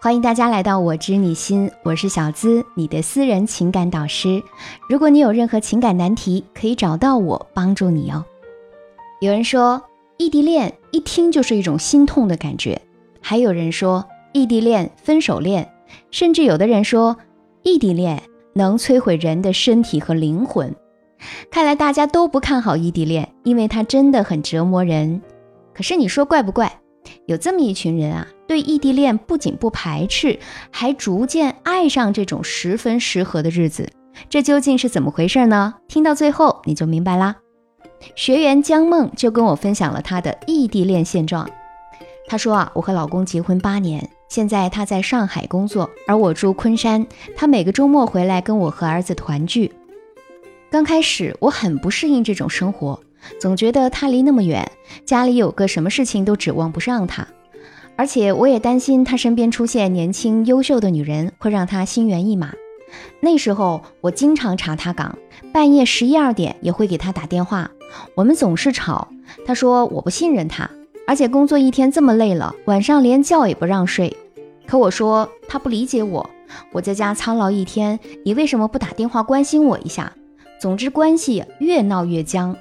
欢迎大家来到我知你心，我是小资，你的私人情感导师。如果你有任何情感难题，可以找到我帮助你哦。有人说异地恋一听就是一种心痛的感觉，还有人说异地恋、分手恋，甚至有的人说异地恋能摧毁人的身体和灵魂。看来大家都不看好异地恋，因为它真的很折磨人。可是你说怪不怪？有这么一群人啊，对异地恋不仅不排斥，还逐渐爱上这种十分适合的日子。这究竟是怎么回事呢？听到最后你就明白啦。学员江梦就跟我分享了她的异地恋现状。她说啊，我和老公结婚八年，现在他在上海工作，而我住昆山。他每个周末回来跟我和儿子团聚。刚开始我很不适应这种生活。总觉得他离那么远，家里有个什么事情都指望不上他，而且我也担心他身边出现年轻优秀的女人会让他心猿意马。那时候我经常查他岗，半夜十一二点也会给他打电话，我们总是吵。他说我不信任他，而且工作一天这么累了，晚上连觉也不让睡。可我说他不理解我，我在家操劳一天，你为什么不打电话关心我一下？总之关系越闹越僵。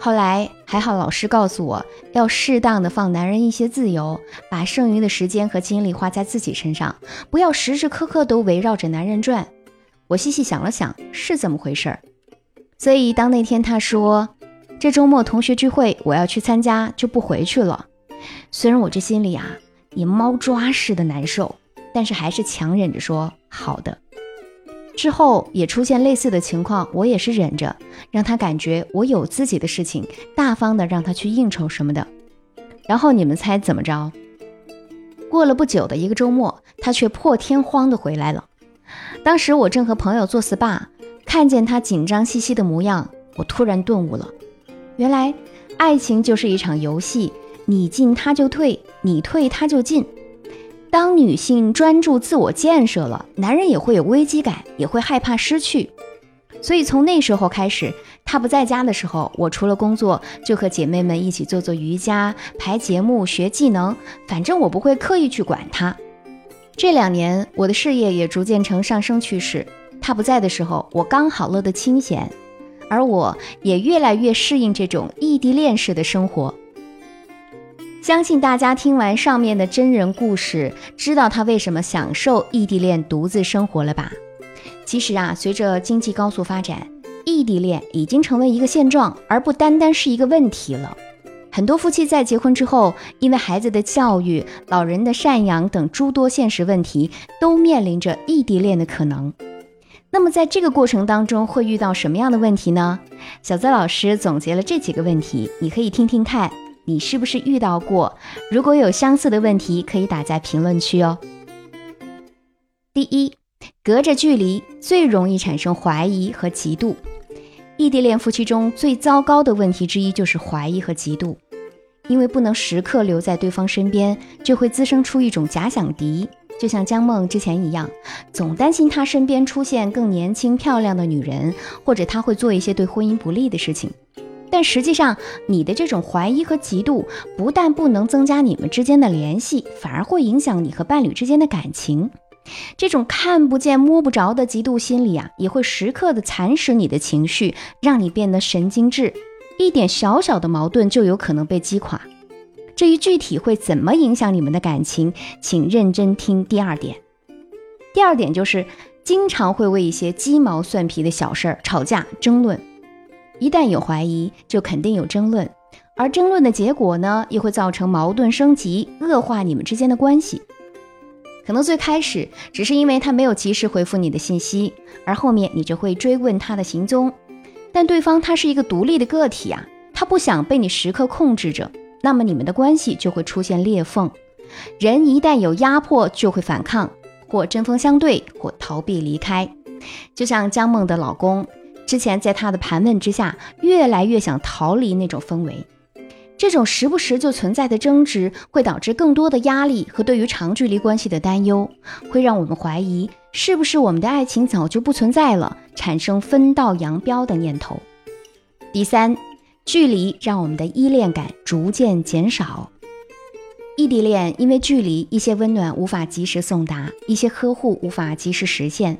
后来还好，老师告诉我要适当的放男人一些自由，把剩余的时间和精力花在自己身上，不要时时刻刻都围绕着男人转。我细细想了想，是这么回事儿。所以当那天他说这周末同学聚会我要去参加，就不回去了。虽然我这心里啊也猫抓似的难受，但是还是强忍着说好的。之后也出现类似的情况，我也是忍着，让他感觉我有自己的事情，大方的让他去应酬什么的。然后你们猜怎么着？过了不久的一个周末，他却破天荒的回来了。当时我正和朋友做 SPA，看见他紧张兮兮的模样，我突然顿悟了，原来爱情就是一场游戏，你进他就退，你退他就进。当女性专注自我建设了，男人也会有危机感，也会害怕失去。所以从那时候开始，他不在家的时候，我除了工作，就和姐妹们一起做做瑜伽、排节目、学技能，反正我不会刻意去管他。这两年，我的事业也逐渐呈上升趋势。他不在的时候，我刚好乐得清闲，而我也越来越适应这种异地恋式的生活。相信大家听完上面的真人故事，知道他为什么享受异地恋独自生活了吧？其实啊，随着经济高速发展，异地恋已经成为一个现状，而不单单是一个问题了。很多夫妻在结婚之后，因为孩子的教育、老人的赡养等诸多现实问题，都面临着异地恋的可能。那么在这个过程当中，会遇到什么样的问题呢？小泽老师总结了这几个问题，你可以听听看。你是不是遇到过？如果有相似的问题，可以打在评论区哦。第一，隔着距离最容易产生怀疑和嫉妒。异地恋夫妻中最糟糕的问题之一就是怀疑和嫉妒，因为不能时刻留在对方身边，就会滋生出一种假想敌，就像江梦之前一样，总担心他身边出现更年轻漂亮的女人，或者他会做一些对婚姻不利的事情。但实际上，你的这种怀疑和嫉妒，不但不能增加你们之间的联系，反而会影响你和伴侣之间的感情。这种看不见摸不着的嫉妒心理啊，也会时刻的蚕食你的情绪，让你变得神经质，一点小小的矛盾就有可能被击垮。至于具体会怎么影响你们的感情，请认真听第二点。第二点就是，经常会为一些鸡毛蒜皮的小事儿吵架争论。一旦有怀疑，就肯定有争论，而争论的结果呢，又会造成矛盾升级，恶化你们之间的关系。可能最开始只是因为他没有及时回复你的信息，而后面你就会追问他的行踪。但对方他是一个独立的个体啊，他不想被你时刻控制着，那么你们的关系就会出现裂缝。人一旦有压迫，就会反抗，或针锋相对，或逃避离开。就像江梦的老公。之前在他的盘问之下，越来越想逃离那种氛围。这种时不时就存在的争执，会导致更多的压力和对于长距离关系的担忧，会让我们怀疑是不是我们的爱情早就不存在了，产生分道扬镳的念头。第三，距离让我们的依恋感逐渐减少。异地恋因为距离，一些温暖无法及时送达，一些呵护无法及时实现。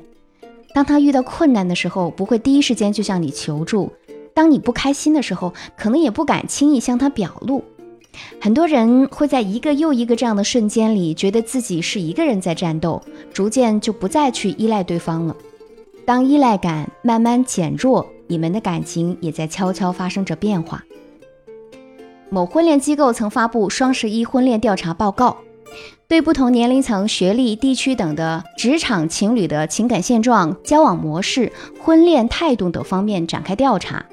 当他遇到困难的时候，不会第一时间就向你求助；当你不开心的时候，可能也不敢轻易向他表露。很多人会在一个又一个这样的瞬间里，觉得自己是一个人在战斗，逐渐就不再去依赖对方了。当依赖感慢慢减弱，你们的感情也在悄悄发生着变化。某婚恋机构曾发布双十一婚恋调查报告，对不同年龄层、学历、地区等的职场情侣的情感现状、交往模式、婚恋态度等方面展开调查。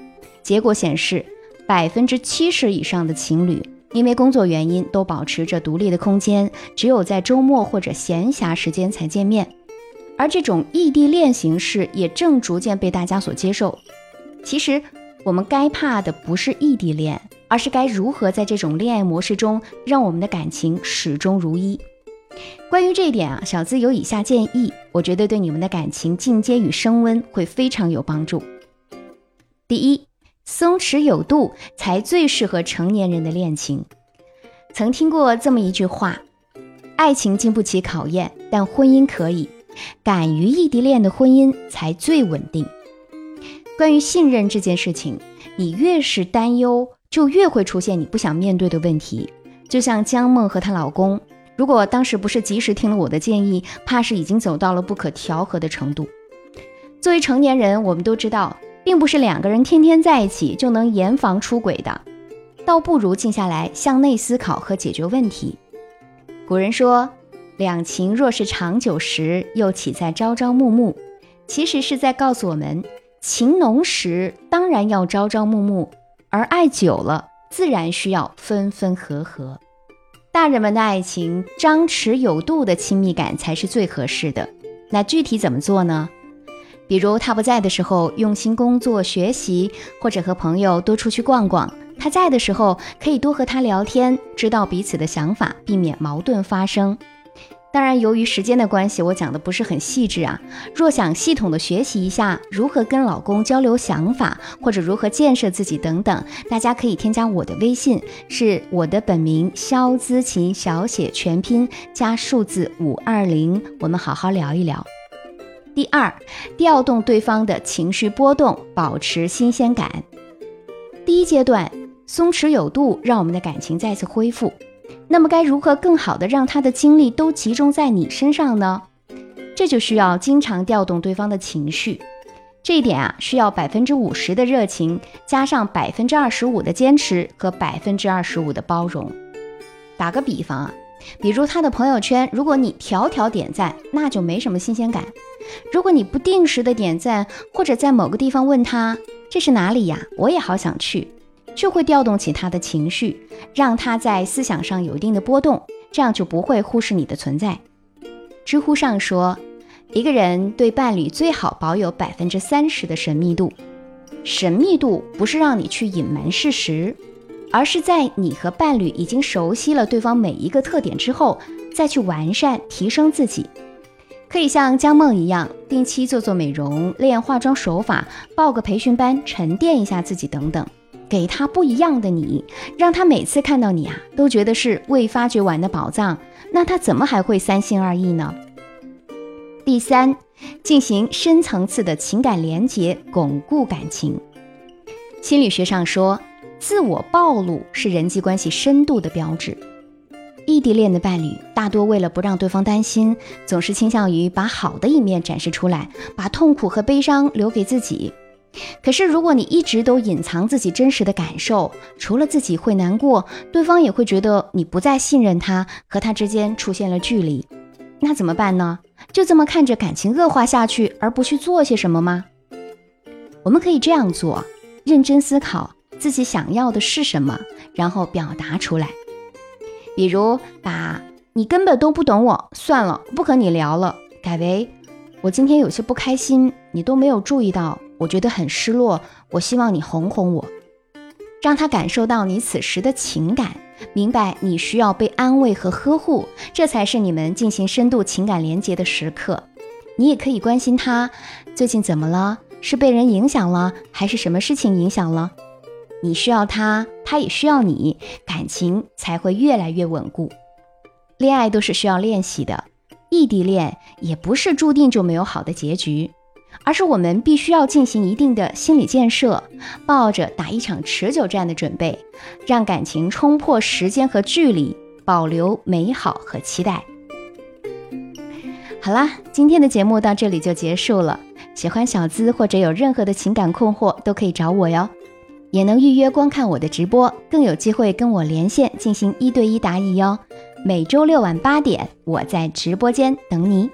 结果显示，百分之七十以上的情侣因为工作原因都保持着独立的空间，只有在周末或者闲暇时间才见面。而这种异地恋形式也正逐渐被大家所接受。其实，我们该怕的不是异地恋。而是该如何在这种恋爱模式中让我们的感情始终如一？关于这一点啊，小资有以下建议，我觉得对你们的感情进阶与升温会非常有帮助。第一，松弛有度才最适合成年人的恋情。曾听过这么一句话：爱情经不起考验，但婚姻可以。敢于异地恋的婚姻才最稳定。关于信任这件事情，你越是担忧。就越会出现你不想面对的问题，就像江梦和她老公，如果当时不是及时听了我的建议，怕是已经走到了不可调和的程度。作为成年人，我们都知道，并不是两个人天天在一起就能严防出轨的，倒不如静下来向内思考和解决问题。古人说，两情若是长久时，又岂在朝朝暮暮？其实是在告诉我们，情浓时当然要朝朝暮暮。而爱久了，自然需要分分合合。大人们的爱情，张弛有度的亲密感才是最合适的。那具体怎么做呢？比如他不在的时候，用心工作学习，或者和朋友多出去逛逛；他在的时候，可以多和他聊天，知道彼此的想法，避免矛盾发生。当然，由于时间的关系，我讲的不是很细致啊。若想系统的学习一下如何跟老公交流想法，或者如何建设自己等等，大家可以添加我的微信，是我的本名肖姿琴小写全拼加数字五二零，我们好好聊一聊。第二，调动对方的情绪波动，保持新鲜感。第一阶段，松弛有度，让我们的感情再次恢复。那么该如何更好的让他的精力都集中在你身上呢？这就需要经常调动对方的情绪，这一点啊，需要百分之五十的热情，加上百分之二十五的坚持和百分之二十五的包容。打个比方啊，比如他的朋友圈，如果你条条点赞，那就没什么新鲜感；如果你不定时的点赞，或者在某个地方问他这是哪里呀，我也好想去。就会调动起他的情绪，让他在思想上有一定的波动，这样就不会忽视你的存在。知乎上说，一个人对伴侣最好保有百分之三十的神秘度。神秘度不是让你去隐瞒事实，而是在你和伴侣已经熟悉了对方每一个特点之后，再去完善提升自己。可以像江梦一样，定期做做美容、练化妆手法，报个培训班，沉淀一下自己等等。给他不一样的你，让他每次看到你啊，都觉得是未发掘完的宝藏。那他怎么还会三心二意呢？第三，进行深层次的情感连接，巩固感情。心理学上说，自我暴露是人际关系深度的标志。异地恋的伴侣大多为了不让对方担心，总是倾向于把好的一面展示出来，把痛苦和悲伤留给自己。可是，如果你一直都隐藏自己真实的感受，除了自己会难过，对方也会觉得你不再信任他，和他之间出现了距离。那怎么办呢？就这么看着感情恶化下去，而不去做些什么吗？我们可以这样做：认真思考自己想要的是什么，然后表达出来。比如，把“你根本都不懂我，算了，不和你聊了”改为“我今天有些不开心，你都没有注意到。”我觉得很失落，我希望你哄哄我，让他感受到你此时的情感，明白你需要被安慰和呵护，这才是你们进行深度情感连接的时刻。你也可以关心他最近怎么了，是被人影响了，还是什么事情影响了？你需要他，他也需要你，感情才会越来越稳固。恋爱都是需要练习的，异地恋也不是注定就没有好的结局，而是我们必须要进行一定的心理建设，抱着打一场持久战的准备，让感情冲破时间和距离，保留美好和期待。好啦，今天的节目到这里就结束了。喜欢小资或者有任何的情感困惑，都可以找我哟，也能预约观看我的直播，更有机会跟我连线进行一对一答疑哟。每周六晚八点，我在直播间等你。